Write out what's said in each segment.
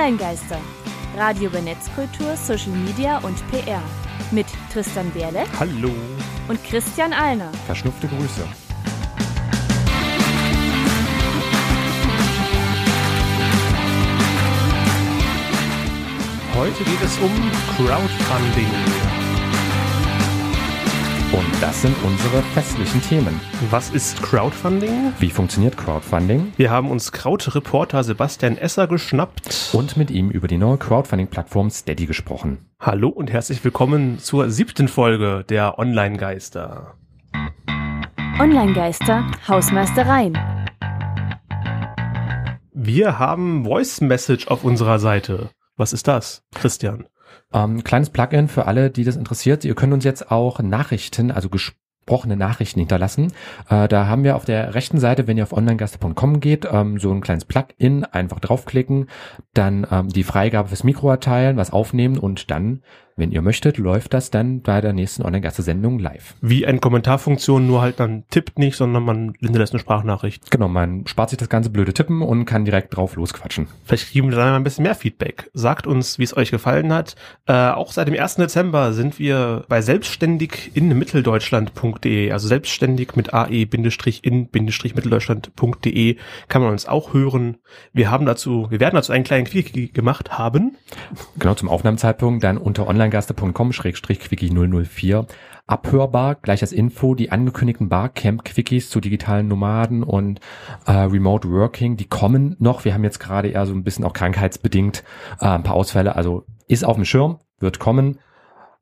Online-Geister. Radio über Netzkultur, Social Media und PR. Mit Tristan Berle. Hallo. Und Christian Alner. Verschnupfte Grüße. Heute geht es um Crowdfunding. Und das sind unsere festlichen Themen. Was ist Crowdfunding? Wie funktioniert Crowdfunding? Wir haben uns Kraut-Reporter Sebastian Esser geschnappt. Und mit ihm über die neue Crowdfunding-Plattform Steady gesprochen. Hallo und herzlich willkommen zur siebten Folge der Online-Geister. Online-Geister, Hausmeistereien. Wir haben Voice Message auf unserer Seite. Was ist das, Christian? Ähm, kleines Plugin für alle, die das interessiert. Ihr könnt uns jetzt auch Nachrichten, also gesprochene Nachrichten hinterlassen. Äh, da haben wir auf der rechten Seite, wenn ihr auf onlinegaster.com geht, ähm, so ein kleines Plugin, einfach draufklicken, dann ähm, die Freigabe fürs Mikro erteilen, was aufnehmen und dann wenn ihr möchtet, läuft das dann bei der nächsten Online-Gaste-Sendung live. Wie eine Kommentarfunktion, nur halt dann tippt nicht, sondern man hinterlässt eine Sprachnachricht. Genau, man spart sich das ganze blöde Tippen und kann direkt drauf losquatschen. Vielleicht kriegen wir dann ein bisschen mehr Feedback. Sagt uns, wie es euch gefallen hat. Äh, auch seit dem 1. Dezember sind wir bei selbstständig in mitteldeutschland.de, also selbstständig mit ae-in-mitteldeutschland.de kann man uns auch hören. Wir haben dazu, wir werden dazu einen kleinen Quickie gemacht haben. Genau, zum Aufnahmezeitpunkt dann unter online onlinegaster.com-quickie 004 abhörbar, gleich als Info, die angekündigten Barcamp-Quickies zu digitalen Nomaden und äh, Remote Working, die kommen noch. Wir haben jetzt gerade eher so ein bisschen auch krankheitsbedingt äh, ein paar Ausfälle, also ist auf dem Schirm, wird kommen,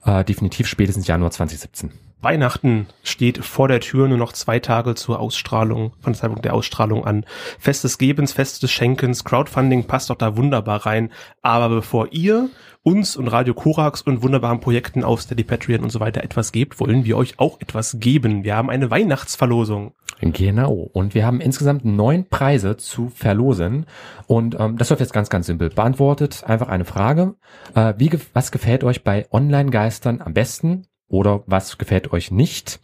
äh, definitiv spätestens Januar 2017. Weihnachten steht vor der Tür, nur noch zwei Tage zur Ausstrahlung, von der Zeitpunkt der Ausstrahlung an. Fest des Gebens, Fest des Schenkens, Crowdfunding passt doch da wunderbar rein. Aber bevor ihr uns und Radio Korax und wunderbaren Projekten auf Steady Patreon und so weiter etwas gebt, wollen wir euch auch etwas geben. Wir haben eine Weihnachtsverlosung. Genau. Und wir haben insgesamt neun Preise zu verlosen. Und ähm, das läuft jetzt ganz, ganz simpel. Beantwortet einfach eine Frage. Äh, wie, was gefällt euch bei Online-Geistern am besten? Oder was gefällt euch nicht.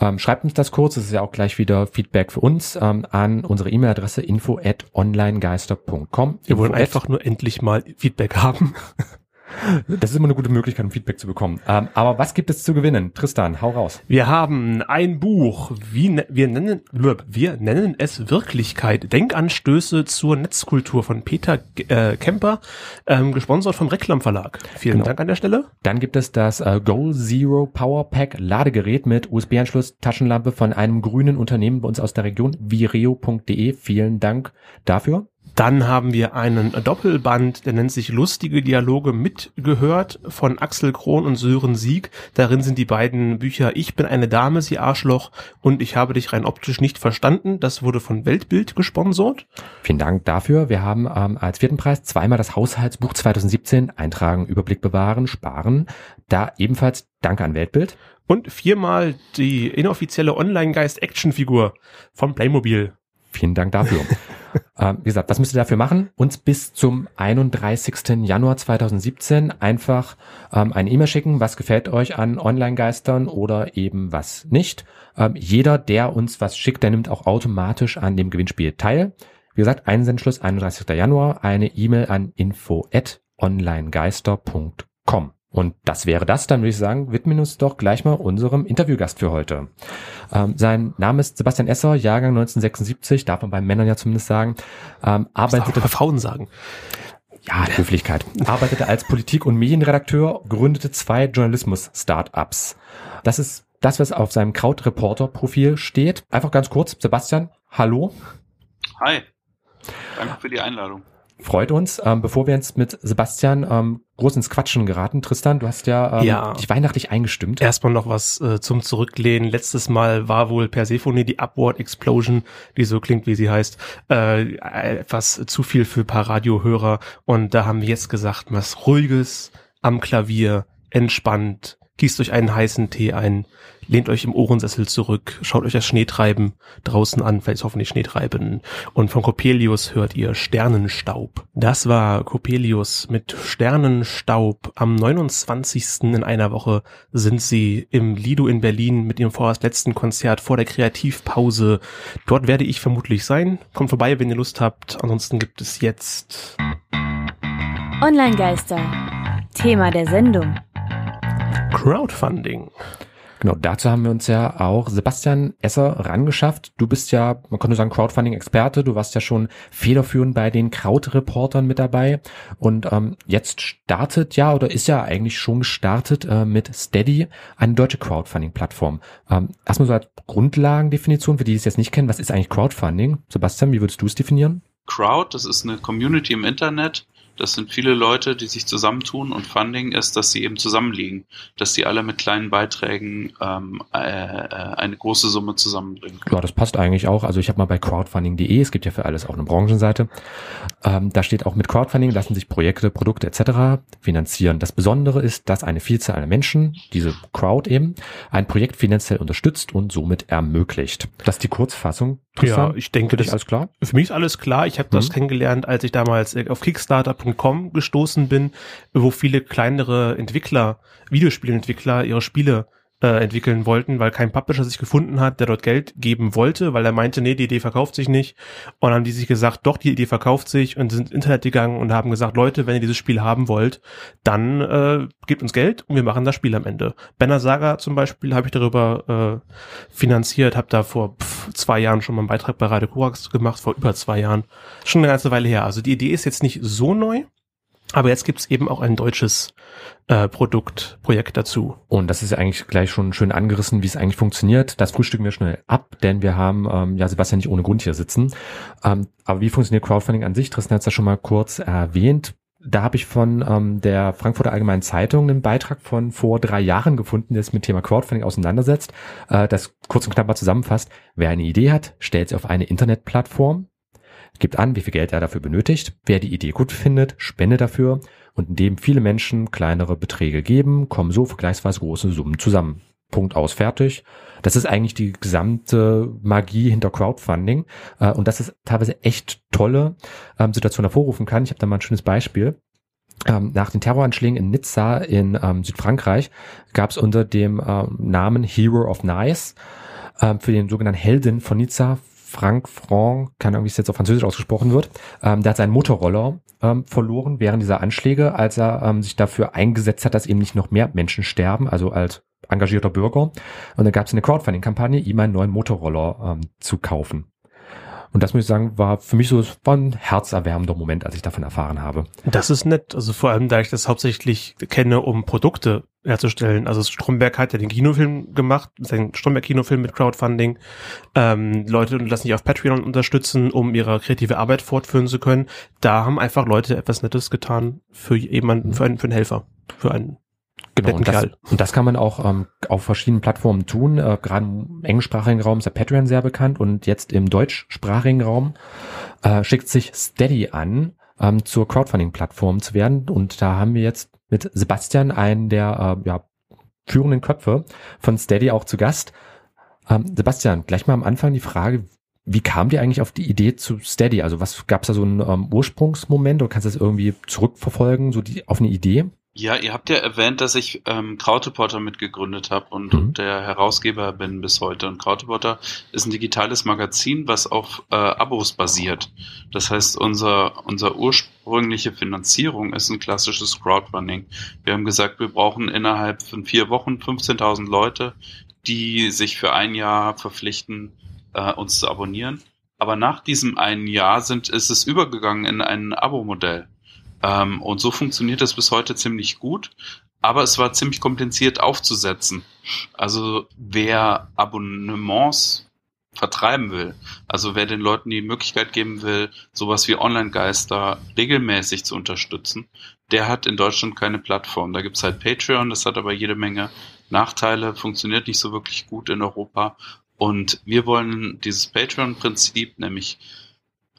Ähm, schreibt uns das kurz, das ist ja auch gleich wieder Feedback für uns ähm, an unsere E-Mail-Adresse info at onlinegeister.com. Wir wollen einfach nur endlich mal Feedback haben. Das ist immer eine gute Möglichkeit, um Feedback zu bekommen. Ähm, aber was gibt es zu gewinnen? Tristan, hau raus. Wir haben ein Buch, wie ne, wir nennen wir nennen es Wirklichkeit. Denkanstöße zur Netzkultur von Peter äh, Kemper, ähm, gesponsert vom Reklam Verlag. Vielen genau. Dank an der Stelle. Dann gibt es das äh, Goal Zero Power Pack Ladegerät mit USB-Anschluss, Taschenlampe von einem grünen Unternehmen bei uns aus der Region, vireo.de. Vielen Dank dafür. Dann haben wir einen Doppelband, der nennt sich Lustige Dialoge mitgehört von Axel Krohn und Sören Sieg. Darin sind die beiden Bücher Ich bin eine Dame, sie Arschloch und Ich habe dich rein optisch nicht verstanden. Das wurde von Weltbild gesponsert. Vielen Dank dafür. Wir haben ähm, als vierten Preis zweimal das Haushaltsbuch 2017 Eintragen, Überblick bewahren, sparen. Da ebenfalls Danke an Weltbild. Und viermal die inoffizielle Online-Geist-Action-Figur von Playmobil. Vielen Dank dafür. ähm, wie gesagt, was müsst ihr dafür machen? Uns bis zum 31. Januar 2017 einfach ähm, eine E-Mail schicken, was gefällt euch an Online-Geistern oder eben was nicht. Ähm, jeder, der uns was schickt, der nimmt auch automatisch an dem Gewinnspiel teil. Wie gesagt, Einsendschluss 31. Januar, eine E-Mail an info at onlinegeister.com. Und das wäre das, dann würde ich sagen, widmen uns doch gleich mal unserem Interviewgast für heute. Ähm, sein Name ist Sebastian Esser, Jahrgang 1976, darf man bei Männern ja zumindest sagen. Ähm, arbeitete bei Frauen sagen. Ja, Höflichkeit. Arbeitete als Politik- und Medienredakteur, gründete zwei Journalismus-Startups. Das ist das, was auf seinem Krautreporter-Profil steht. Einfach ganz kurz, Sebastian, hallo. Hi. Danke für die Einladung. Freut uns. Ähm, bevor wir jetzt mit Sebastian ähm, groß ins Quatschen geraten, Tristan, du hast ja, ähm, ja. dich weihnachtlich eingestimmt. Erstmal noch was äh, zum Zurücklehnen. Letztes Mal war wohl Persephone die Upward Explosion, die so klingt, wie sie heißt, äh, etwas zu viel für paar Radiohörer. Und da haben wir jetzt gesagt, was Ruhiges am Klavier, entspannt, gießt euch einen heißen Tee ein, lehnt euch im Ohrensessel zurück, schaut euch das Schneetreiben draußen an, vielleicht hoffentlich Schneetreiben. Und von Coppelius hört ihr Sternenstaub. Das war Coppelius mit Sternenstaub. Am 29. in einer Woche sind sie im Lido in Berlin mit ihrem vorerst letzten Konzert vor der Kreativpause. Dort werde ich vermutlich sein. Kommt vorbei, wenn ihr Lust habt. Ansonsten gibt es jetzt Online-Geister. Thema der Sendung. Crowdfunding. Genau, dazu haben wir uns ja auch Sebastian Esser rangeschafft. Du bist ja, man könnte sagen, Crowdfunding-Experte. Du warst ja schon federführend bei den Krautreportern mit dabei. Und ähm, jetzt startet ja oder ist ja eigentlich schon gestartet äh, mit Steady eine deutsche Crowdfunding-Plattform. Ähm, erstmal so als Grundlagendefinition, für die, die es jetzt nicht kennen, was ist eigentlich Crowdfunding? Sebastian, wie würdest du es definieren? Crowd, das ist eine Community im Internet, das sind viele Leute, die sich zusammentun und Funding ist, dass sie eben zusammenliegen, dass die alle mit kleinen Beiträgen ähm, äh, äh, eine große Summe zusammenbringen. Ja, das passt eigentlich auch. Also ich habe mal bei crowdfunding.de, es gibt ja für alles auch eine Branchenseite, ähm, da steht auch mit Crowdfunding lassen sich Projekte, Produkte etc. finanzieren. Das Besondere ist, dass eine Vielzahl an Menschen, diese Crowd eben, ein Projekt finanziell unterstützt und somit ermöglicht. Das ist die Kurzfassung. Tristan, ja, ich denke, das ist alles klar. Für mich ist alles klar. Ich habe das mhm. kennengelernt, als ich damals auf Kickstarter.com gestoßen bin, wo viele kleinere Entwickler, Videospielentwickler ihre Spiele äh, entwickeln wollten, weil kein Publisher sich gefunden hat, der dort Geld geben wollte, weil er meinte, nee, die Idee verkauft sich nicht. Und haben die sich gesagt, doch, die Idee verkauft sich und sind ins Internet gegangen und haben gesagt, Leute, wenn ihr dieses Spiel haben wollt, dann äh, gebt uns Geld und wir machen das Spiel am Ende. Banner Saga zum Beispiel habe ich darüber äh, finanziert, habe da vor pff, zwei Jahren schon mal einen Beitrag bei Radio Korax gemacht, vor über zwei Jahren. Schon eine ganze Weile her. Also die Idee ist jetzt nicht so neu, aber jetzt gibt's eben auch ein deutsches äh, Produkt, Projekt dazu. Und das ist ja eigentlich gleich schon schön angerissen, wie es eigentlich funktioniert. Das frühstücken wir schnell ab, denn wir haben ähm, ja Sebastian nicht ohne Grund hier sitzen. Ähm, aber wie funktioniert Crowdfunding an sich? Tristan hat es ja schon mal kurz erwähnt. Da habe ich von ähm, der Frankfurter Allgemeinen Zeitung einen Beitrag von vor drei Jahren gefunden, der sich mit Thema Crowdfunding auseinandersetzt, äh, das kurz und knapp mal zusammenfasst. Wer eine Idee hat, stellt sie auf eine Internetplattform, gibt an, wie viel Geld er dafür benötigt. Wer die Idee gut findet, spendet dafür. Und indem viele Menschen kleinere Beträge geben, kommen so vergleichsweise große Summen zusammen. Punkt aus, fertig. Das ist eigentlich die gesamte Magie hinter Crowdfunding. Äh, und das ist teilweise echt tolle ähm, Situation hervorrufen kann. Ich habe da mal ein schönes Beispiel. Ähm, nach den Terroranschlägen in Nizza in ähm, Südfrankreich gab es unter dem Namen Hero of Nice für den sogenannten Helden von Nizza Frank Franc, keine Ahnung, wie es jetzt auf Französisch ausgesprochen wird, ähm, der hat seinen Motorroller ähm, verloren während dieser Anschläge, als er ähm, sich dafür eingesetzt hat, dass eben nicht noch mehr Menschen sterben, also als engagierter Bürger. Und dann gab es eine Crowdfunding-Kampagne, ihm einen neuen Motorroller ähm, zu kaufen. Und das muss ich sagen, war für mich so war ein herzerwärmender Moment, als ich davon erfahren habe. Das ist nett. Also vor allem, da ich das hauptsächlich kenne, um Produkte herzustellen. Also Stromberg hat ja den Kinofilm gemacht, seinen Stromberg-Kinofilm mit Crowdfunding. Ähm, Leute lassen sich auf Patreon unterstützen, um ihre kreative Arbeit fortführen zu können. Da haben einfach Leute etwas Nettes getan für jemanden, für einen, für einen Helfer, für einen Genau, und das, und das kann man auch ähm, auf verschiedenen Plattformen tun. Äh, Gerade im englischsprachigen Raum ist der Patreon sehr bekannt und jetzt im deutschsprachigen Raum äh, schickt sich Steady an, ähm, zur Crowdfunding-Plattform zu werden. Und da haben wir jetzt mit Sebastian einen der äh, ja, führenden Köpfe von Steady auch zu Gast. Ähm, Sebastian, gleich mal am Anfang die Frage, wie kam dir eigentlich auf die Idee zu Steady? Also was gab es da so einen ähm, Ursprungsmoment oder kannst du das irgendwie zurückverfolgen, so die auf eine Idee? Ja, ihr habt ja erwähnt, dass ich ähm, Krautepotter mitgegründet habe und, mhm. und, der Herausgeber bin bis heute. Und Krautepotter ist ein digitales Magazin, was auf äh, Abos basiert. Das heißt, unser, unser ursprüngliche Finanzierung ist ein klassisches Crowdfunding. Wir haben gesagt, wir brauchen innerhalb von vier Wochen 15.000 Leute, die sich für ein Jahr verpflichten, äh, uns zu abonnieren. Aber nach diesem einen Jahr sind, ist es übergegangen in ein Abo-Modell. Ähm, und so funktioniert das bis heute ziemlich gut. Aber es war ziemlich kompliziert aufzusetzen. Also wer Abonnements vertreiben will, also wer den Leuten die Möglichkeit geben will, sowas wie Online-Geister regelmäßig zu unterstützen, der hat in Deutschland keine Plattform. Da gibt's halt Patreon, das hat aber jede Menge Nachteile, funktioniert nicht so wirklich gut in Europa. Und wir wollen dieses Patreon-Prinzip, nämlich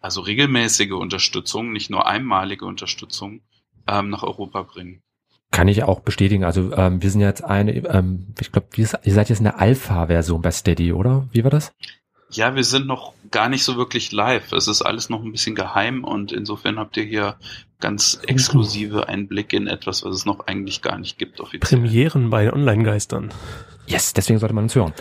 also regelmäßige Unterstützung, nicht nur einmalige Unterstützung, ähm, nach Europa bringen. Kann ich auch bestätigen. Also ähm, wir sind jetzt eine, ähm, ich glaube, ihr seid jetzt eine Alpha-Version bei Steady, oder? Wie war das? Ja, wir sind noch gar nicht so wirklich live. Es ist alles noch ein bisschen geheim und insofern habt ihr hier ganz exklusive Einblicke in etwas, was es noch eigentlich gar nicht gibt offiziell. Premieren bei Online-Geistern. Yes, deswegen sollte man uns hören.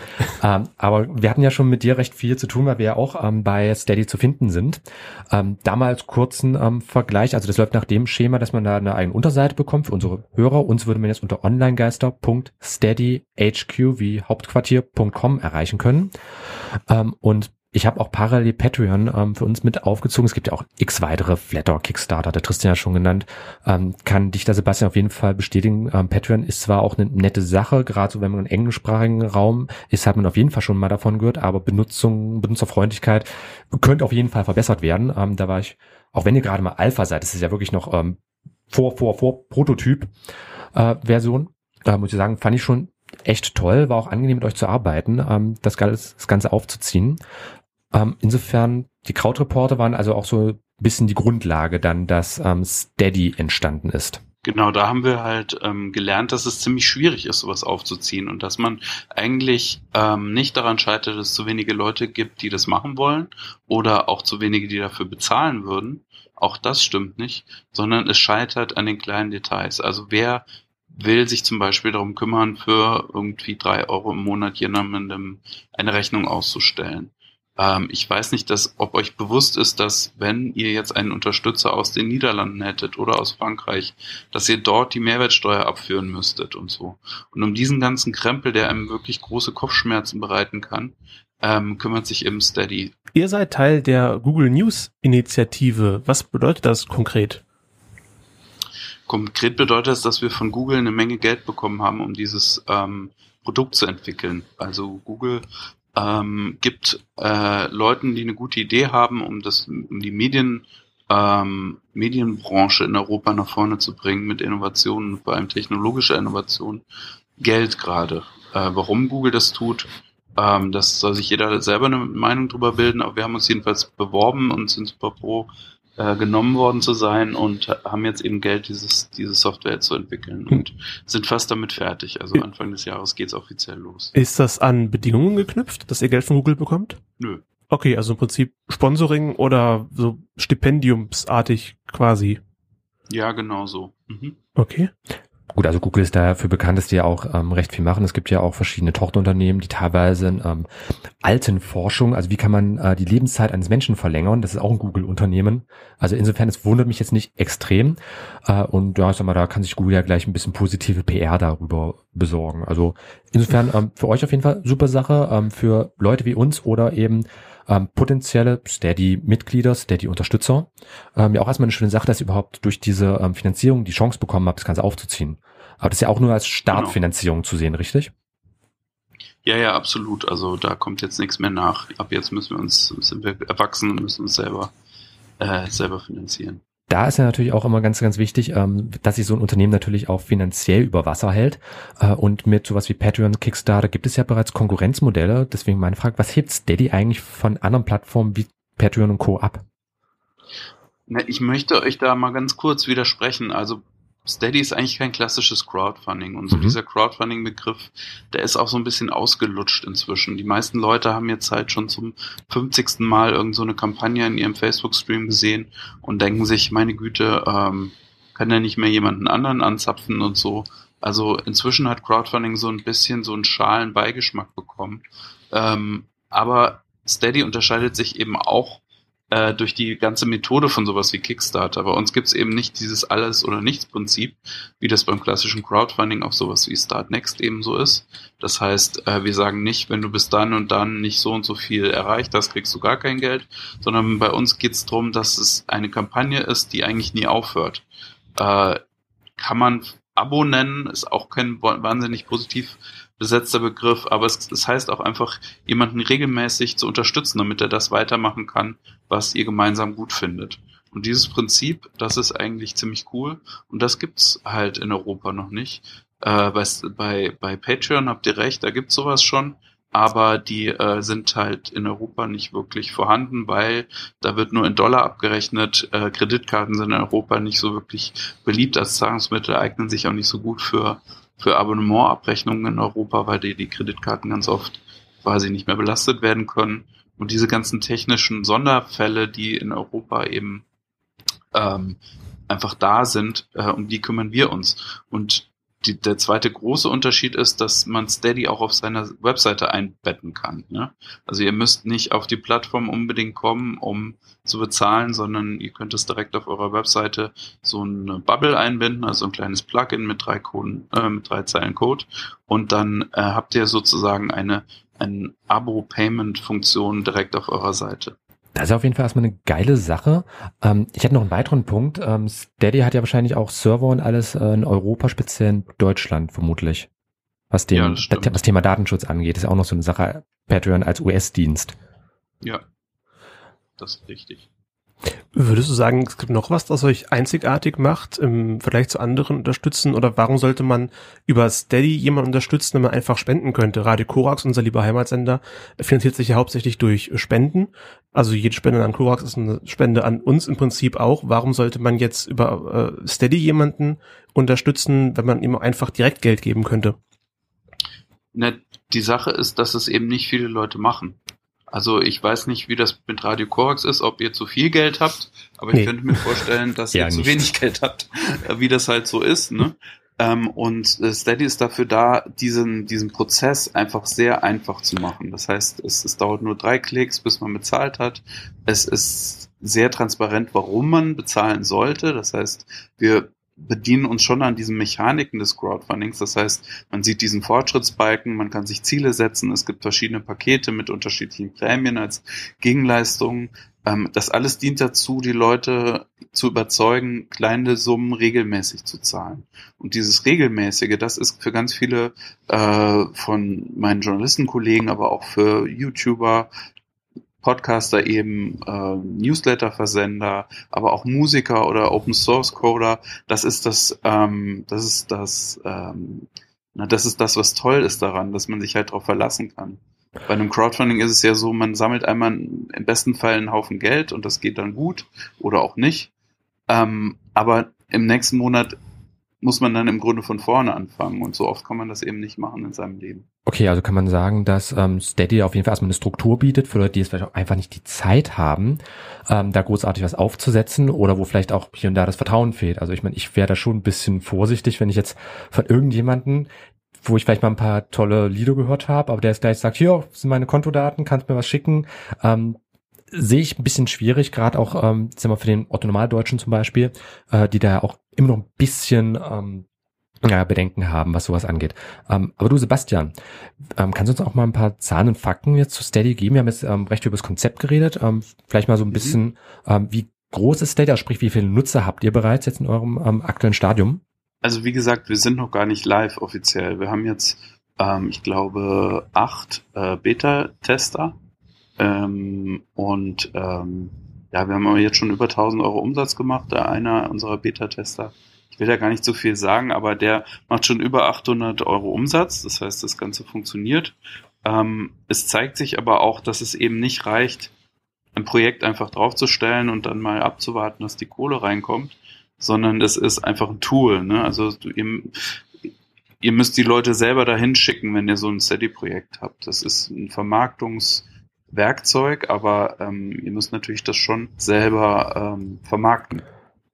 ähm, aber wir hatten ja schon mit dir recht viel zu tun, weil wir ja auch ähm, bei Steady zu finden sind. Ähm, damals kurzen ähm, Vergleich, also das läuft nach dem Schema, dass man da eine eigene Unterseite bekommt für unsere Hörer. Uns würde man jetzt unter onlinegeister.steadyhq wie Hauptquartier.com erreichen können. Ähm, und ich habe auch parallel Patreon ähm, für uns mit aufgezogen. Es gibt ja auch x weitere Flatter, Kickstarter, der Tristan ja schon genannt. Ähm, kann dich da Sebastian auf jeden Fall bestätigen. Ähm, Patreon ist zwar auch eine nette Sache, gerade so wenn man im englischsprachigen Raum ist, hat man auf jeden Fall schon mal davon gehört, aber Benutzung, Benutzerfreundlichkeit könnte auf jeden Fall verbessert werden. Ähm, da war ich, auch wenn ihr gerade mal Alpha seid, das ist ja wirklich noch ähm, vor, vor, vor Prototyp äh, da muss ich sagen, fand ich schon echt toll, war auch angenehm mit euch zu arbeiten, ähm, das, das Ganze aufzuziehen. Ähm, insofern, die Krautreporter waren also auch so ein bisschen die Grundlage dann, dass ähm, Steady entstanden ist. Genau, da haben wir halt ähm, gelernt, dass es ziemlich schwierig ist, sowas aufzuziehen und dass man eigentlich ähm, nicht daran scheitert, dass es zu wenige Leute gibt, die das machen wollen oder auch zu wenige, die dafür bezahlen würden. Auch das stimmt nicht, sondern es scheitert an den kleinen Details. Also wer will sich zum Beispiel darum kümmern, für irgendwie drei Euro im Monat jemandem eine Rechnung auszustellen? Ähm, ich weiß nicht, dass, ob euch bewusst ist, dass wenn ihr jetzt einen Unterstützer aus den Niederlanden hättet oder aus Frankreich, dass ihr dort die Mehrwertsteuer abführen müsstet und so. Und um diesen ganzen Krempel, der einem wirklich große Kopfschmerzen bereiten kann, ähm, kümmert sich eben Steady. Ihr seid Teil der Google News Initiative. Was bedeutet das konkret? Konkret bedeutet das, dass wir von Google eine Menge Geld bekommen haben, um dieses ähm, Produkt zu entwickeln. Also Google ähm, gibt äh, Leuten, die eine gute Idee haben, um das, um die Medien, ähm, Medienbranche in Europa nach vorne zu bringen mit Innovationen, vor allem technologischer Innovation, Geld gerade. Äh, warum Google das tut, ähm, das soll sich jeder selber eine Meinung drüber bilden, aber wir haben uns jedenfalls beworben und sind super pro, äh, genommen worden zu sein und haben jetzt eben Geld, dieses, diese Software zu entwickeln und hm. sind fast damit fertig. Also Anfang des Jahres geht's offiziell los. Ist das an Bedingungen geknüpft, dass ihr Geld von Google bekommt? Nö. Okay, also im Prinzip Sponsoring oder so Stipendiumsartig quasi. Ja, genau so. Mhm. Okay. Gut, also Google ist dafür bekannt, dass die ja auch ähm, recht viel machen. Es gibt ja auch verschiedene Tochterunternehmen, die teilweise ähm, Altenforschung, also wie kann man äh, die Lebenszeit eines Menschen verlängern, das ist auch ein Google-Unternehmen. Also insofern, es wundert mich jetzt nicht extrem. Äh, und ja, ich sag mal, da kann sich Google ja gleich ein bisschen positive PR darüber besorgen. Also insofern ähm, für euch auf jeden Fall super Sache, ähm, für Leute wie uns oder eben ähm, potenzielle Steady-Mitglieder, Steady-Unterstützer. Ähm, ja auch erstmal eine schöne Sache, dass ihr überhaupt durch diese ähm, Finanzierung die Chance bekommen habt, das Ganze aufzuziehen. Aber das ist ja auch nur als Startfinanzierung genau. zu sehen, richtig? Ja, ja, absolut. Also da kommt jetzt nichts mehr nach. Ab jetzt müssen wir uns, sind wir erwachsen und müssen uns selber, äh, selber finanzieren da ist ja natürlich auch immer ganz, ganz wichtig, ähm, dass sich so ein Unternehmen natürlich auch finanziell über Wasser hält. Äh, und mit sowas wie Patreon, Kickstarter gibt es ja bereits Konkurrenzmodelle. Deswegen meine Frage, was hebt Steady eigentlich von anderen Plattformen wie Patreon und Co. ab? Na, ich möchte euch da mal ganz kurz widersprechen. Also Steady ist eigentlich kein klassisches Crowdfunding und so mhm. dieser Crowdfunding-Begriff, der ist auch so ein bisschen ausgelutscht inzwischen. Die meisten Leute haben jetzt halt schon zum 50. Mal irgend so eine Kampagne in ihrem Facebook-Stream gesehen und denken sich, meine Güte, ähm, kann ja nicht mehr jemanden anderen anzapfen und so. Also inzwischen hat Crowdfunding so ein bisschen so einen schalen Beigeschmack bekommen. Ähm, aber Steady unterscheidet sich eben auch äh, durch die ganze Methode von sowas wie Kickstarter. Bei uns gibt es eben nicht dieses Alles- oder Nichts-Prinzip, wie das beim klassischen Crowdfunding auf sowas wie Start Next eben so ist. Das heißt, äh, wir sagen nicht, wenn du bis dann und dann nicht so und so viel erreicht hast, kriegst du gar kein Geld, sondern bei uns geht es darum, dass es eine Kampagne ist, die eigentlich nie aufhört. Äh, kann man Abo nennen, ist auch kein wahnsinnig positiv besetzter Begriff, aber es, es heißt auch einfach, jemanden regelmäßig zu unterstützen, damit er das weitermachen kann, was ihr gemeinsam gut findet. Und dieses Prinzip, das ist eigentlich ziemlich cool und das gibt's halt in Europa noch nicht. Äh, bei, bei, bei Patreon habt ihr recht, da gibt's sowas schon, aber die äh, sind halt in Europa nicht wirklich vorhanden, weil da wird nur in Dollar abgerechnet. Äh, Kreditkarten sind in Europa nicht so wirklich beliebt als Zahlungsmittel, eignen sich auch nicht so gut für für Abonnementabrechnungen in Europa, weil die, die Kreditkarten ganz oft quasi nicht mehr belastet werden können. Und diese ganzen technischen Sonderfälle, die in Europa eben ähm, einfach da sind, äh, um die kümmern wir uns. Und die, der zweite große Unterschied ist, dass man Steady auch auf seiner Webseite einbetten kann. Ne? Also ihr müsst nicht auf die Plattform unbedingt kommen, um zu bezahlen, sondern ihr könnt es direkt auf eurer Webseite so eine Bubble einbinden, also ein kleines Plugin mit drei Coden, äh, mit drei Zeilen Code und dann äh, habt ihr sozusagen eine, eine Abo-Payment-Funktion direkt auf eurer Seite. Das ist auf jeden Fall erstmal eine geile Sache. Ähm, ich hätte noch einen weiteren Punkt. Ähm, Steady hat ja wahrscheinlich auch Server und alles äh, in Europa, speziell in Deutschland vermutlich. Was, dem, ja, das, das Thema Datenschutz angeht, ist auch noch so eine Sache. Patreon als US-Dienst. Ja, das ist richtig. Würdest du sagen, es gibt noch was, das euch einzigartig macht im Vergleich zu anderen unterstützen? Oder warum sollte man über Steady jemanden unterstützen, wenn man einfach spenden könnte? Radio Korax, unser lieber Heimatsender, finanziert sich ja hauptsächlich durch Spenden. Also jede Spende an Korax ist eine Spende an uns im Prinzip auch. Warum sollte man jetzt über äh, Steady jemanden unterstützen, wenn man ihm einfach direkt Geld geben könnte? Ne, die Sache ist, dass es eben nicht viele Leute machen. Also ich weiß nicht, wie das mit Radio Korax ist, ob ihr zu viel Geld habt, aber nee. ich könnte mir vorstellen, dass ihr zu wenig Geld habt, äh, wie das halt so ist. Ne? Ähm, und äh, Steady ist dafür da, diesen, diesen Prozess einfach sehr einfach zu machen. Das heißt, es, es dauert nur drei Klicks, bis man bezahlt hat. Es ist sehr transparent, warum man bezahlen sollte. Das heißt, wir bedienen uns schon an diesen Mechaniken des Crowdfundings. Das heißt, man sieht diesen Fortschrittsbalken, man kann sich Ziele setzen, es gibt verschiedene Pakete mit unterschiedlichen Prämien als Gegenleistungen. Ähm, das alles dient dazu, die Leute zu überzeugen, kleine Summen regelmäßig zu zahlen. Und dieses regelmäßige, das ist für ganz viele äh, von meinen Journalistenkollegen, aber auch für YouTuber, Podcaster eben, äh, Newsletter-Versender, aber auch Musiker oder Open Source Coder. Das ist das, ähm, das ist das, ähm, na, das ist das, was toll ist daran, dass man sich halt darauf verlassen kann. Bei einem Crowdfunding ist es ja so, man sammelt einmal im besten Fall einen Haufen Geld und das geht dann gut oder auch nicht. Ähm, aber im nächsten Monat muss man dann im Grunde von vorne anfangen. Und so oft kann man das eben nicht machen in seinem Leben. Okay, also kann man sagen, dass ähm, Steady auf jeden Fall erstmal eine Struktur bietet für Leute, die es vielleicht auch einfach nicht die Zeit haben, ähm, da großartig was aufzusetzen oder wo vielleicht auch hier und da das Vertrauen fehlt. Also ich meine, ich wäre da schon ein bisschen vorsichtig, wenn ich jetzt von irgendjemanden, wo ich vielleicht mal ein paar tolle Lieder gehört habe, aber der jetzt gleich sagt, hier sind meine Kontodaten, kannst mir was schicken, ähm, sehe ich ein bisschen schwierig, gerade auch, ähm, sagen wir für den Otto Normaldeutschen zum Beispiel, äh, die da auch immer noch ein bisschen ähm, ja, Bedenken haben, was sowas angeht. Ähm, aber du, Sebastian, ähm, kannst du uns auch mal ein paar Zahlen und Fakten jetzt zu Steady geben? Wir haben jetzt ähm, recht über das Konzept geredet. Ähm, vielleicht mal so ein mhm. bisschen, ähm, wie groß ist Steady, also sprich, wie viele Nutzer habt ihr bereits jetzt in eurem ähm, aktuellen Stadium? Also wie gesagt, wir sind noch gar nicht live offiziell. Wir haben jetzt, ich glaube, acht äh, Beta-Tester und ja, wir haben jetzt schon über 1000 Euro Umsatz gemacht. Der einer unserer Beta-Tester, ich will ja gar nicht so viel sagen, aber der macht schon über 800 Euro Umsatz. Das heißt, das Ganze funktioniert. Ähm, es zeigt sich aber auch, dass es eben nicht reicht, ein Projekt einfach draufzustellen und dann mal abzuwarten, dass die Kohle reinkommt, sondern es ist einfach ein Tool. Ne? Also du, ihr, ihr müsst die Leute selber dahin schicken, wenn ihr so ein Steady-Projekt habt. Das ist ein Vermarktungs- Werkzeug, aber ähm, ihr müsst natürlich das schon selber ähm, vermarkten.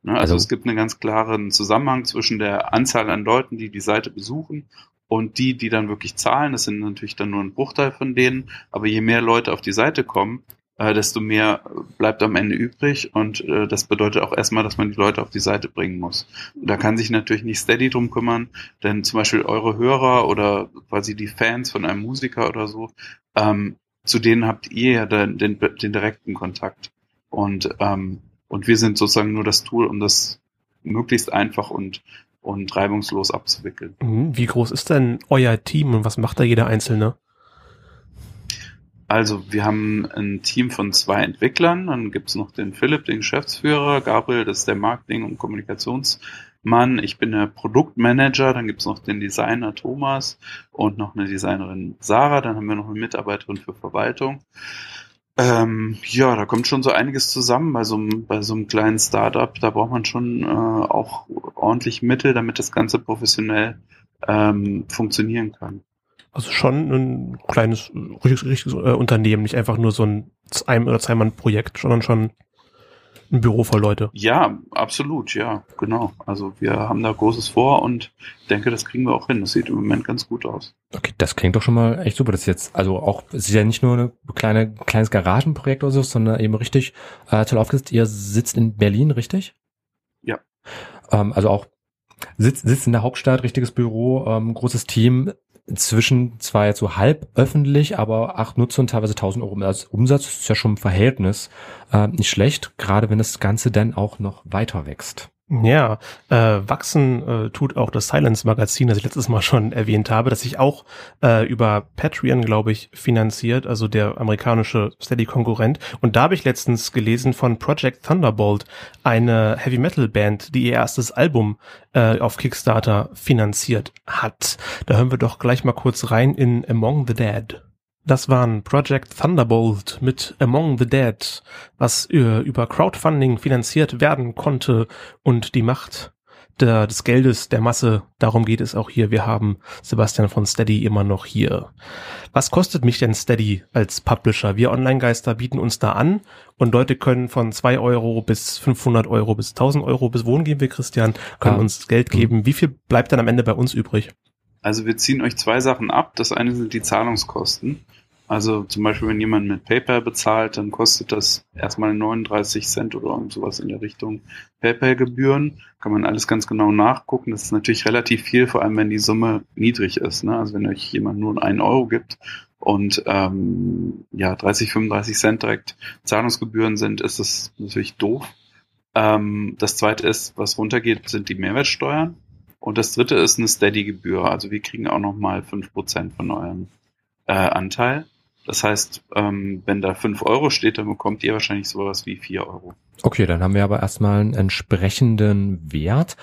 Ne? Also, also es gibt einen ganz klaren Zusammenhang zwischen der Anzahl an Leuten, die die Seite besuchen und die, die dann wirklich zahlen. Das sind natürlich dann nur ein Bruchteil von denen, aber je mehr Leute auf die Seite kommen, äh, desto mehr bleibt am Ende übrig und äh, das bedeutet auch erstmal, dass man die Leute auf die Seite bringen muss. Und da kann sich natürlich nicht Steady drum kümmern, denn zum Beispiel eure Hörer oder quasi die Fans von einem Musiker oder so, ähm, zu denen habt ihr ja den, den, den direkten Kontakt. Und, ähm, und wir sind sozusagen nur das Tool, um das möglichst einfach und, und reibungslos abzuwickeln. Mhm. Wie groß ist denn euer Team und was macht da jeder Einzelne? Also wir haben ein Team von zwei Entwicklern, dann gibt's noch den Philipp, den Geschäftsführer, Gabriel, das ist der Marketing- und Kommunikations- Mann, ich bin der Produktmanager, dann gibt's noch den Designer Thomas und noch eine Designerin Sarah, dann haben wir noch eine Mitarbeiterin für Verwaltung. Ähm, ja, da kommt schon so einiges zusammen bei so einem, bei so einem kleinen Startup. Da braucht man schon äh, auch ordentlich Mittel, damit das Ganze professionell ähm, funktionieren kann. Also schon ein kleines, richtiges, richtiges äh, Unternehmen, nicht einfach nur so ein Ein- oder Zweimann-Projekt, sondern schon ein Büro voll Leute. Ja, absolut, ja, genau. Also wir haben da Großes vor und denke, das kriegen wir auch hin. Das sieht im Moment ganz gut aus. Okay, das klingt doch schon mal echt super. Das ist jetzt, also auch, es ist ja nicht nur ein kleine, kleines Garagenprojekt oder so, sondern eben richtig äh, toll aufgesetzt. Ihr sitzt in Berlin, richtig? Ja. Ähm, also auch sitzt, sitzt in der Hauptstadt, richtiges Büro, ähm, großes Team, inzwischen zwar jetzt so halb öffentlich, aber acht Nutzer und teilweise 1000 Euro als Umsatz ist ja schon im Verhältnis äh, nicht schlecht, gerade wenn das Ganze dann auch noch weiter wächst. Ja, äh, wachsen äh, tut auch das Silence Magazin, das ich letztes Mal schon erwähnt habe, das sich auch äh, über Patreon, glaube ich, finanziert, also der amerikanische Steady-Konkurrent. Und da habe ich letztens gelesen von Project Thunderbolt, eine Heavy Metal Band, die ihr erstes Album äh, auf Kickstarter finanziert hat. Da hören wir doch gleich mal kurz rein in Among the Dead. Das waren Project Thunderbolt mit Among the Dead, was über Crowdfunding finanziert werden konnte und die Macht der, des Geldes, der Masse, darum geht es auch hier. Wir haben Sebastian von Steady immer noch hier. Was kostet mich denn Steady als Publisher? Wir Online-Geister bieten uns da an und Leute können von zwei Euro bis 500 Euro bis 1000 Euro bis wohin gehen wir, Christian, können ah. uns Geld geben. Wie viel bleibt dann am Ende bei uns übrig? Also wir ziehen euch zwei Sachen ab. Das eine sind die Zahlungskosten. Also zum Beispiel, wenn jemand mit PayPal bezahlt, dann kostet das erstmal 39 Cent oder sowas in der Richtung PayPal-Gebühren. Kann man alles ganz genau nachgucken. Das ist natürlich relativ viel, vor allem wenn die Summe niedrig ist. Ne? Also wenn euch jemand nur einen Euro gibt und ähm, ja 30, 35 Cent direkt Zahlungsgebühren sind, ist das natürlich doof. Ähm, das zweite ist, was runtergeht, sind die Mehrwertsteuern. Und das dritte ist eine Steady-Gebühr. Also wir kriegen auch nochmal 5% von eurem äh, Anteil. Das heißt, ähm, wenn da 5 Euro steht, dann bekommt ihr wahrscheinlich sowas wie 4 Euro. Okay, dann haben wir aber erstmal einen entsprechenden Wert.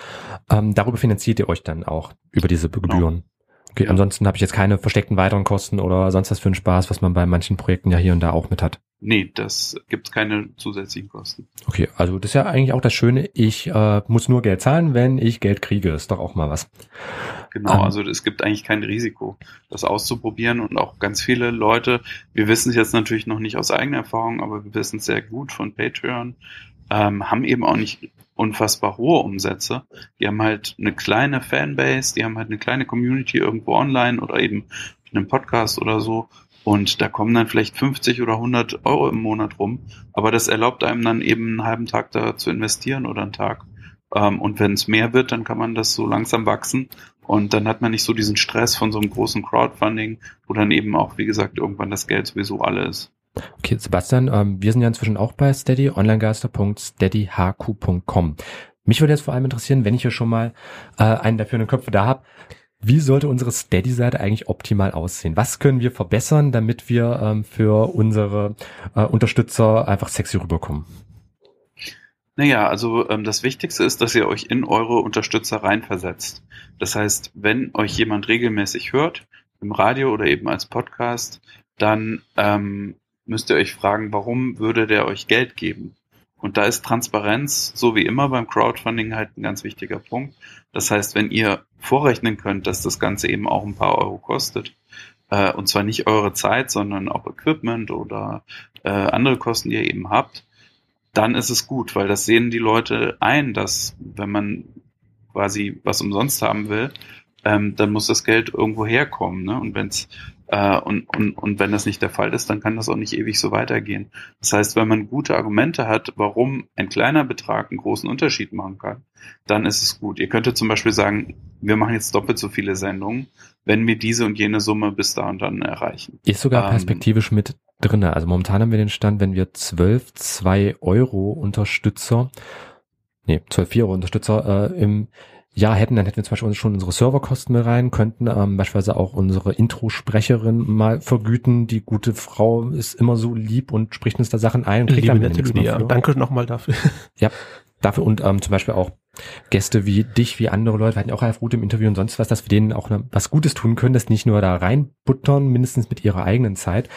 Ähm, darüber finanziert ihr euch dann auch über diese genau. Gebühren. Genau. Okay, ja. ansonsten habe ich jetzt keine versteckten weiteren Kosten oder sonst was für einen Spaß, was man bei manchen Projekten ja hier und da auch mit hat. Nee, das gibt keine zusätzlichen Kosten. Okay, also das ist ja eigentlich auch das Schöne, ich äh, muss nur Geld zahlen, wenn ich Geld kriege. Ist doch auch mal was. Genau, um, ähm. also es gibt eigentlich kein Risiko, das auszuprobieren und auch ganz viele Leute, wir wissen es jetzt natürlich noch nicht aus eigener Erfahrung, aber wir wissen es sehr gut von Patreon, ähm, haben eben auch nicht unfassbar hohe Umsätze. Die haben halt eine kleine Fanbase, die haben halt eine kleine Community irgendwo online oder eben in einem Podcast oder so. Und da kommen dann vielleicht 50 oder 100 Euro im Monat rum. Aber das erlaubt einem dann eben einen halben Tag da zu investieren oder einen Tag. Ähm, und wenn es mehr wird, dann kann man das so langsam wachsen. Und dann hat man nicht so diesen Stress von so einem großen Crowdfunding, wo dann eben auch, wie gesagt, irgendwann das Geld sowieso alle ist. Okay, Sebastian, ähm, wir sind ja inzwischen auch bei Steady, onlinegeister.steadyhq.com. Mich würde jetzt vor allem interessieren, wenn ich hier schon mal äh, einen dafür in den Köpfe da habe, wie sollte unsere Steady-Seite eigentlich optimal aussehen? Was können wir verbessern, damit wir ähm, für unsere äh, Unterstützer einfach sexy rüberkommen? Naja, also ähm, das Wichtigste ist, dass ihr euch in eure Unterstützer reinversetzt. Das heißt, wenn euch jemand regelmäßig hört, im Radio oder eben als Podcast, dann ähm, müsst ihr euch fragen, warum würde der euch Geld geben? Und da ist Transparenz, so wie immer beim Crowdfunding, halt ein ganz wichtiger Punkt. Das heißt, wenn ihr vorrechnen könnt, dass das Ganze eben auch ein paar Euro kostet, äh, und zwar nicht eure Zeit, sondern auch Equipment oder äh, andere Kosten, die ihr eben habt, dann ist es gut, weil das sehen die Leute ein, dass wenn man quasi was umsonst haben will, ähm, dann muss das Geld irgendwo herkommen. Ne? Und wenn's äh, und, und, und wenn das nicht der Fall ist, dann kann das auch nicht ewig so weitergehen. Das heißt, wenn man gute Argumente hat, warum ein kleiner Betrag einen großen Unterschied machen kann, dann ist es gut. Ihr könntet zum Beispiel sagen, wir machen jetzt doppelt so viele Sendungen, wenn wir diese und jene Summe bis da und dann erreichen. Ist sogar ähm, perspektivisch mit drinne. Also momentan haben wir den Stand, wenn wir 12, 2 Euro Unterstützer, nee, 12, 4 Euro Unterstützer äh, im ja hätten, dann hätten wir zum Beispiel schon unsere Serverkosten mit rein, könnten ähm, beispielsweise auch unsere Intro-Sprecherin mal vergüten. Die gute Frau ist immer so lieb und spricht uns da Sachen ein und kriegt dann nichts ja. Danke nochmal dafür. Ja, dafür und ähm, zum Beispiel auch Gäste wie dich, wie andere Leute, wir hatten ja auch Ralf Ruth im Interview und sonst was, dass wir denen auch was Gutes tun können, dass nicht nur da reinbuttern, mindestens mit ihrer eigenen Zeit,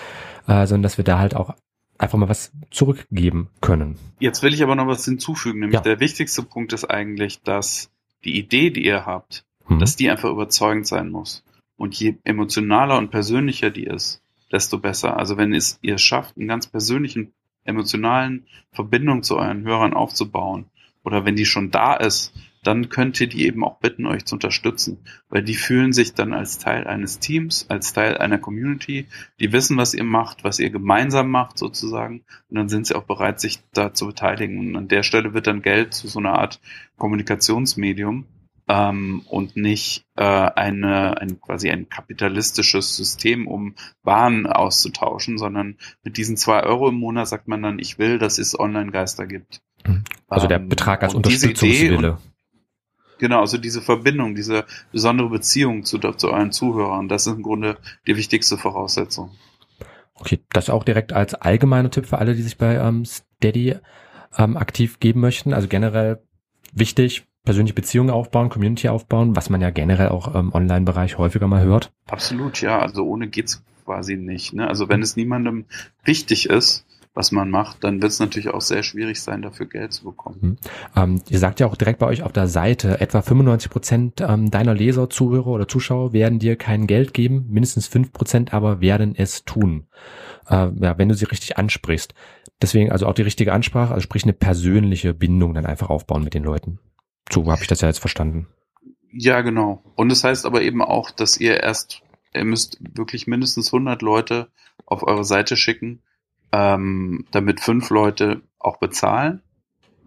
äh, sondern dass wir da halt auch einfach mal was zurückgeben können. Jetzt will ich aber noch was hinzufügen, nämlich ja. der wichtigste Punkt ist eigentlich, dass die Idee, die ihr habt, hm. dass die einfach überzeugend sein muss. Und je emotionaler und persönlicher die ist, desto besser. Also wenn es ihr schafft, einen ganz persönlichen emotionalen Verbindung zu euren Hörern aufzubauen oder wenn die schon da ist, dann könnt ihr die eben auch bitten, euch zu unterstützen, weil die fühlen sich dann als Teil eines Teams, als Teil einer Community, die wissen, was ihr macht, was ihr gemeinsam macht sozusagen und dann sind sie auch bereit, sich da zu beteiligen und an der Stelle wird dann Geld zu so einer Art Kommunikationsmedium ähm, und nicht äh, eine, ein quasi ein kapitalistisches System, um Waren auszutauschen, sondern mit diesen zwei Euro im Monat sagt man dann, ich will, dass es Online-Geister gibt. Also der ähm, Betrag als Unterstützungswille. Genau, also diese Verbindung, diese besondere Beziehung zu, zu euren Zuhörern, das ist im Grunde die wichtigste Voraussetzung. Okay, das auch direkt als allgemeiner Tipp für alle, die sich bei ähm, Steady ähm, aktiv geben möchten. Also generell wichtig, persönliche Beziehungen aufbauen, Community aufbauen, was man ja generell auch im Online-Bereich häufiger mal hört. Absolut, ja. Also ohne geht's quasi nicht. Ne? Also wenn es niemandem wichtig ist, was man macht, dann wird es natürlich auch sehr schwierig sein, dafür Geld zu bekommen. Mhm. Ähm, ihr sagt ja auch direkt bei euch auf der Seite, etwa 95 Prozent ähm, deiner Leser, Zuhörer oder Zuschauer werden dir kein Geld geben, mindestens fünf Prozent aber werden es tun, äh, ja, wenn du sie richtig ansprichst. Deswegen also auch die richtige Ansprache, also sprich eine persönliche Bindung dann einfach aufbauen mit den Leuten. So habe ich das ja jetzt verstanden. Ja, genau. Und das heißt aber eben auch, dass ihr erst, ihr müsst wirklich mindestens 100 Leute auf eure Seite schicken, ähm, damit fünf Leute auch bezahlen.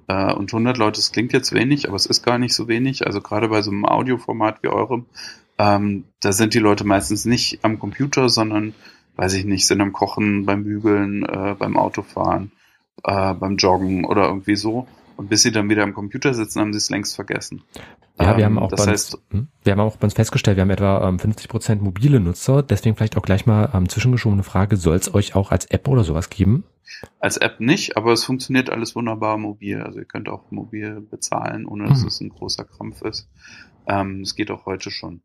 Äh, und 100 Leute, das klingt jetzt wenig, aber es ist gar nicht so wenig. Also gerade bei so einem Audioformat wie eurem, ähm, da sind die Leute meistens nicht am Computer, sondern, weiß ich nicht, sind am Kochen, beim Bügeln, äh, beim Autofahren, äh, beim Joggen oder irgendwie so. Und bis sie dann wieder am Computer sitzen, haben sie es längst vergessen. Ja, wir haben ähm, auch das bei uns, hm? wir haben auch bei uns festgestellt, wir haben etwa ähm, 50 Prozent mobile Nutzer. Deswegen vielleicht auch gleich mal ähm, zwischengeschobene Frage: Soll es euch auch als App oder sowas geben? Als App nicht, aber es funktioniert alles wunderbar mobil. Also ihr könnt auch mobil bezahlen, ohne dass hm. es ein großer Krampf ist. Ähm, es geht auch heute schon.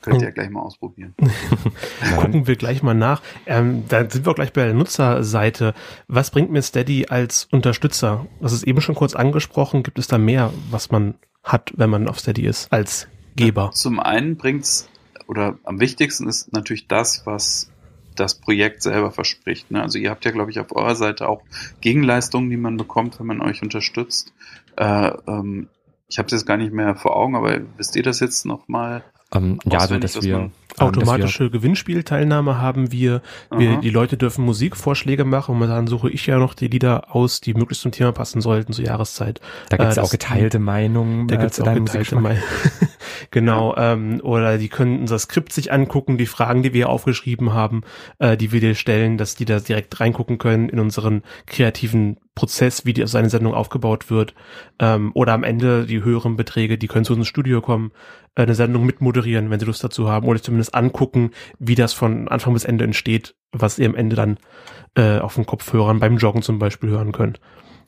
Könnt ihr ja gleich mal ausprobieren. Gucken wir gleich mal nach. Ähm, da sind wir gleich bei der Nutzerseite. Was bringt mir Steady als Unterstützer? Das ist eben schon kurz angesprochen. Gibt es da mehr, was man hat, wenn man auf Steady ist, als Geber? Zum einen bringt's, oder am wichtigsten ist natürlich das, was das Projekt selber verspricht. Ne? Also ihr habt ja, glaube ich, auf eurer Seite auch Gegenleistungen, die man bekommt, wenn man euch unterstützt. Äh, ähm, ich habe es jetzt gar nicht mehr vor Augen, aber wisst ihr das jetzt nochmal? Ähm, ja, also dass wir automatische Gewinnspielteilnahme haben wir. wir die Leute dürfen Musikvorschläge machen. Und dann suche ich ja noch die Lieder aus, die möglichst zum Thema passen sollten zur Jahreszeit. Da gibt es äh, auch geteilte Meinungen. Da äh, gibt es auch geteilte Meinungen. Genau. Ähm, oder die können unser Skript sich angucken, die Fragen, die wir aufgeschrieben haben, äh, die wir dir stellen, dass die da direkt reingucken können in unseren kreativen Prozess, wie die, seine Sendung aufgebaut wird. Ähm, oder am Ende die höheren Beträge, die können zu uns ins Studio kommen, äh, eine Sendung mitmoderieren, wenn sie Lust dazu haben, oder zumindest angucken, wie das von Anfang bis Ende entsteht, was ihr am Ende dann äh, auf den Kopfhörern beim Joggen zum Beispiel hören könnt.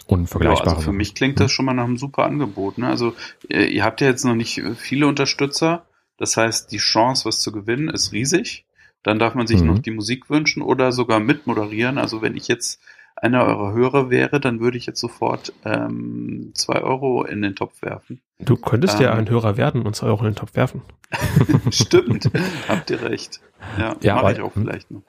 Unvergleichbar. Ja, also für mich klingt das schon mal nach einem super Angebot. Ne? Also ihr, ihr habt ja jetzt noch nicht viele Unterstützer. Das heißt, die Chance, was zu gewinnen, ist riesig. Dann darf man sich mhm. noch die Musik wünschen oder sogar mitmoderieren. Also wenn ich jetzt einer eurer Hörer wäre, dann würde ich jetzt sofort ähm, zwei Euro in den Topf werfen. Du könntest ähm, ja ein Hörer werden und zwei Euro in den Topf werfen. Stimmt, habt ihr recht. Ja, ja mache ich auch hm. vielleicht noch.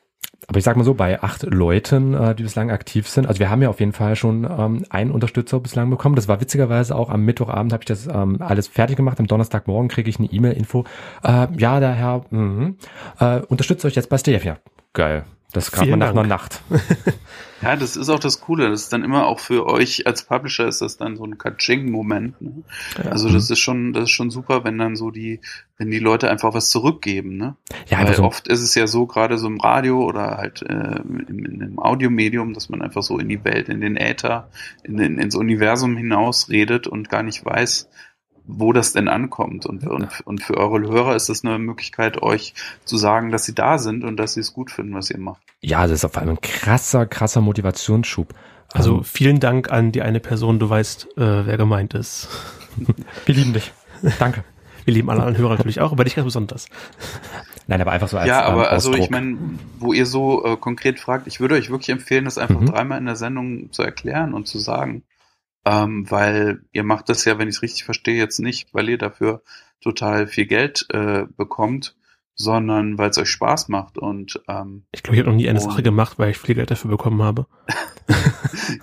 Aber ich sag mal so, bei acht Leuten, äh, die bislang aktiv sind, also wir haben ja auf jeden Fall schon ähm, einen Unterstützer bislang bekommen. Das war witzigerweise auch am Mittwochabend habe ich das ähm, alles fertig gemacht. Am Donnerstagmorgen kriege ich eine E-Mail-Info. Äh, ja, der Herr mh, äh, unterstützt euch jetzt bei Steve. Ja, geil. Das kam man nach einer Nacht. ja, das ist auch das Coole. Das ist dann immer auch für euch als Publisher ist das dann so ein Katsching-Moment. Ne? Ja. Also das ist schon, das ist schon super, wenn dann so die, wenn die Leute einfach was zurückgeben. Ne? Ja, Weil so oft ist es ja so, gerade so im Radio oder halt äh, in, in einem Audiomedium, dass man einfach so in die Welt, in den Äther, in, in, ins Universum hinaus redet und gar nicht weiß, wo das denn ankommt. Und, und, und für eure Hörer ist das eine Möglichkeit, euch zu sagen, dass sie da sind und dass sie es gut finden, was ihr macht. Ja, das ist auf einmal ein krasser, krasser Motivationsschub. Also ähm, vielen Dank an die eine Person, du weißt, äh, wer gemeint ist. Wir lieben dich. Danke. Wir lieben alle anderen Hörer natürlich auch, aber dich ganz besonders. Nein, aber einfach so als Ja, aber ähm, also ich meine, wo ihr so äh, konkret fragt, ich würde euch wirklich empfehlen, das einfach mhm. dreimal in der Sendung zu erklären und zu sagen ähm, weil ihr macht das ja, wenn ich es richtig verstehe, jetzt nicht, weil ihr dafür total viel Geld äh, bekommt, sondern weil es euch Spaß macht und ähm, ich glaube, ich habe noch nie eine Sache gemacht, weil ich viel Geld dafür bekommen habe.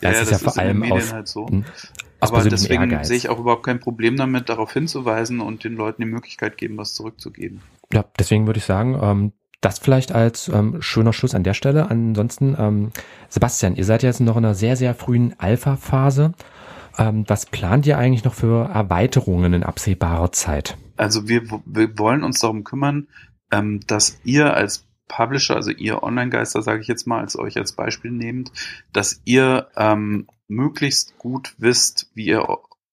ja, das ist ja vor allem aus, halt so. Aber deswegen Ehrgeiz. sehe ich auch überhaupt kein Problem damit, darauf hinzuweisen und den Leuten die Möglichkeit geben, was zurückzugeben. Ja, deswegen würde ich sagen, ähm, das vielleicht als ähm, schöner Schluss an der Stelle. Ansonsten, ähm, Sebastian, ihr seid jetzt noch in einer sehr, sehr frühen Alpha-Phase. Ähm, was plant ihr eigentlich noch für Erweiterungen in absehbarer Zeit? Also wir, wir wollen uns darum kümmern, ähm, dass ihr als Publisher, also ihr Online-Geister, sage ich jetzt mal, als euch als Beispiel nehmt, dass ihr ähm, möglichst gut wisst, wie ihr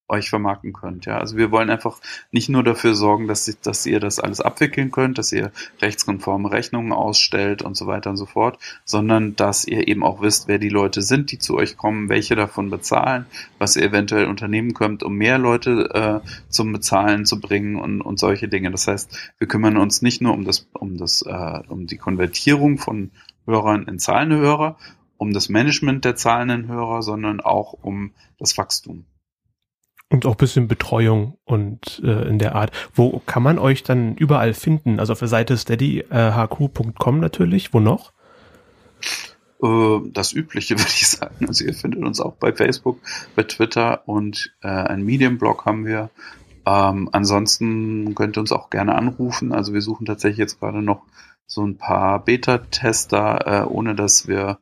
euch vermarkten könnt. Ja, also wir wollen einfach nicht nur dafür sorgen, dass, dass ihr das alles abwickeln könnt, dass ihr rechtskonforme Rechnungen ausstellt und so weiter und so fort, sondern dass ihr eben auch wisst, wer die Leute sind, die zu euch kommen, welche davon bezahlen, was ihr eventuell unternehmen könnt, um mehr Leute äh, zum Bezahlen zu bringen und, und solche Dinge. Das heißt, wir kümmern uns nicht nur um das, um das, äh, um die Konvertierung von Hörern in zahlende Hörer, um das Management der zahlenden Hörer, sondern auch um das Wachstum. Und auch bisschen Betreuung und äh, in der Art. Wo kann man euch dann überall finden? Also auf der Seite steadyhq.com äh, natürlich. Wo noch? Äh, das Übliche, würde ich sagen. Also ihr findet uns auch bei Facebook, bei Twitter und äh, ein Medienblog haben wir. Ähm, ansonsten könnt ihr uns auch gerne anrufen. Also wir suchen tatsächlich jetzt gerade noch so ein paar Beta-Tester, äh, ohne dass wir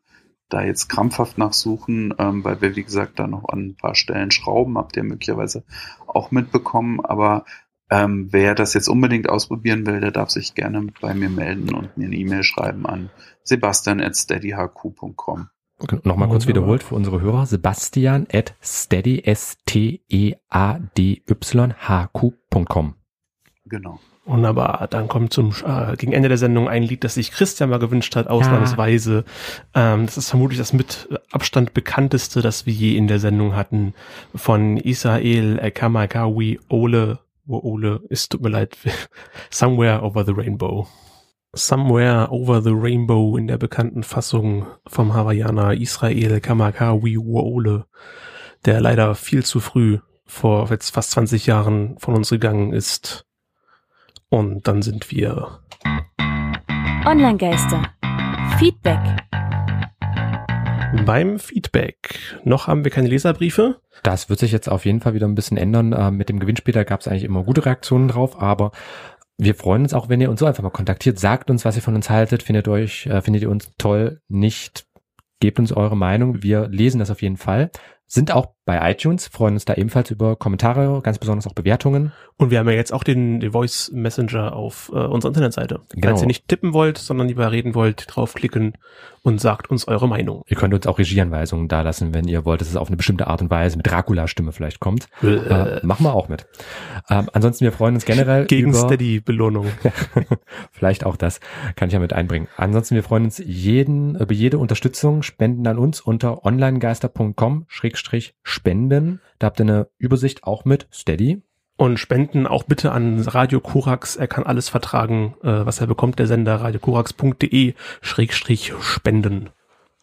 da jetzt krampfhaft nachsuchen, ähm, weil wir, wie gesagt, da noch an ein paar Stellen schrauben, habt ihr möglicherweise auch mitbekommen. Aber ähm, wer das jetzt unbedingt ausprobieren will, der darf sich gerne bei mir melden und mir eine E-Mail schreiben an sebastian.steadyhq.com. Nochmal kurz wiederholt für unsere Hörer. Sebastian at steady, S-T-E-A-D-Y, H-Q.com. Genau. Wunderbar. Dann kommt zum äh, gegen Ende der Sendung ein Lied, das sich Christian mal gewünscht hat, ausnahmsweise. Ja. Ähm, das ist vermutlich das mit Abstand bekannteste, das wir je in der Sendung hatten, von Israel Kamakawi Ole, Ole ist, tut mir leid, Somewhere Over the Rainbow. Somewhere Over the Rainbow in der bekannten Fassung vom Hawaiianer Israel Kamakawi Ole, der leider viel zu früh vor jetzt fast 20 Jahren von uns gegangen ist und dann sind wir Online-Geister. Feedback. Beim Feedback. Noch haben wir keine Leserbriefe. Das wird sich jetzt auf jeden Fall wieder ein bisschen ändern. Äh, mit dem Gewinnspiel, da gab es eigentlich immer gute Reaktionen drauf, aber wir freuen uns auch, wenn ihr uns so einfach mal kontaktiert. Sagt uns, was ihr von uns haltet. Findet euch, äh, findet ihr uns toll? Nicht? Gebt uns eure Meinung. Wir lesen das auf jeden Fall. Sind auch bei iTunes, freuen uns da ebenfalls über Kommentare, ganz besonders auch Bewertungen. Und wir haben ja jetzt auch den, den Voice Messenger auf äh, unserer Internetseite. Genau. Falls ihr nicht tippen wollt, sondern lieber reden wollt, draufklicken und sagt uns eure Meinung. Ihr könnt uns auch Regieanweisungen dalassen, wenn ihr wollt, dass es auf eine bestimmte Art und Weise mit Dracula-Stimme vielleicht kommt. Äh. Äh, machen wir auch mit. Ähm, ansonsten, wir freuen uns generell Gegen über... Steady-Belohnung. vielleicht auch das kann ich ja mit einbringen. Ansonsten, wir freuen uns jeden, über jede Unterstützung, spenden an uns unter onlinegeister.com spenden. Da habt ihr eine Übersicht auch mit Steady. Und spenden auch bitte an Radio Korax. Er kann alles vertragen, äh, was er bekommt, der Sender radiokorax.de Schrägstrich spenden.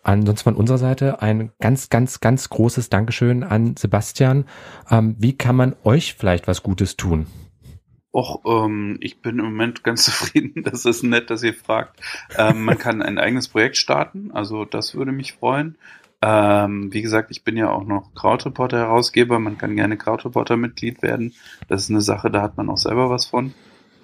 Ansonsten von unserer Seite ein ganz, ganz, ganz großes Dankeschön an Sebastian. Ähm, wie kann man euch vielleicht was Gutes tun? Och, ähm, ich bin im Moment ganz zufrieden. Das ist nett, dass ihr fragt. Ähm, man kann ein eigenes Projekt starten, also das würde mich freuen. Ähm, wie gesagt, ich bin ja auch noch Krautreporter-Herausgeber. Man kann gerne Krautreporter-Mitglied werden. Das ist eine Sache, da hat man auch selber was von.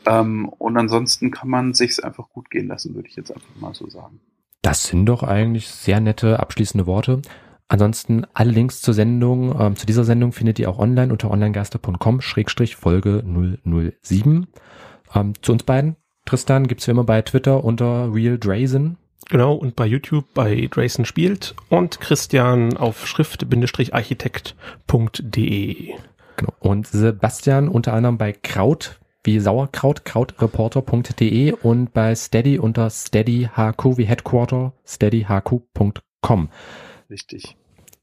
Ähm, und ansonsten kann man sich's einfach gut gehen lassen, würde ich jetzt einfach mal so sagen. Das sind doch eigentlich sehr nette abschließende Worte. Ansonsten alle Links zur Sendung, ähm, zu dieser Sendung findet ihr auch online unter onlinegeister.com-folge 007. Ähm, zu uns beiden, Tristan, gibt's wie immer bei Twitter unter Real Drazen. Genau, und bei YouTube bei Drayson spielt und Christian auf schrift-architekt.de. Genau. Und Sebastian unter anderem bei Kraut wie Sauerkraut, krautreporter.de und bei Steady unter steadyhq wie Headquarter, steadyhq.com. Richtig.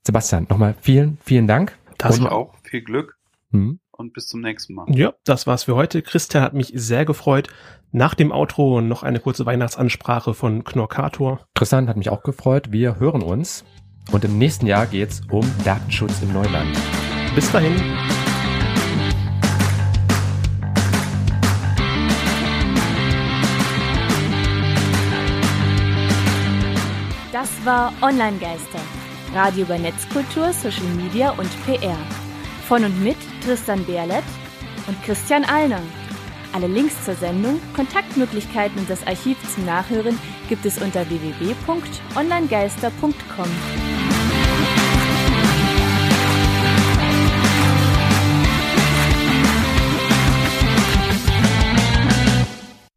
Sebastian, nochmal vielen, vielen Dank. Das und auch. Viel Glück. Hm und bis zum nächsten Mal. Ja, das war's für heute. Christian hat mich sehr gefreut. Nach dem Outro noch eine kurze Weihnachtsansprache von Knorkator. Christian hat mich auch gefreut. Wir hören uns. Und im nächsten Jahr geht's um Datenschutz im Neuland. Bis dahin. Das war Online Geister. Radio über Netzkultur, Social Media und PR von und mit Tristan Berlet und Christian Allner. Alle Links zur Sendung, Kontaktmöglichkeiten und das Archiv zum Nachhören gibt es unter www.onlinegeister.com.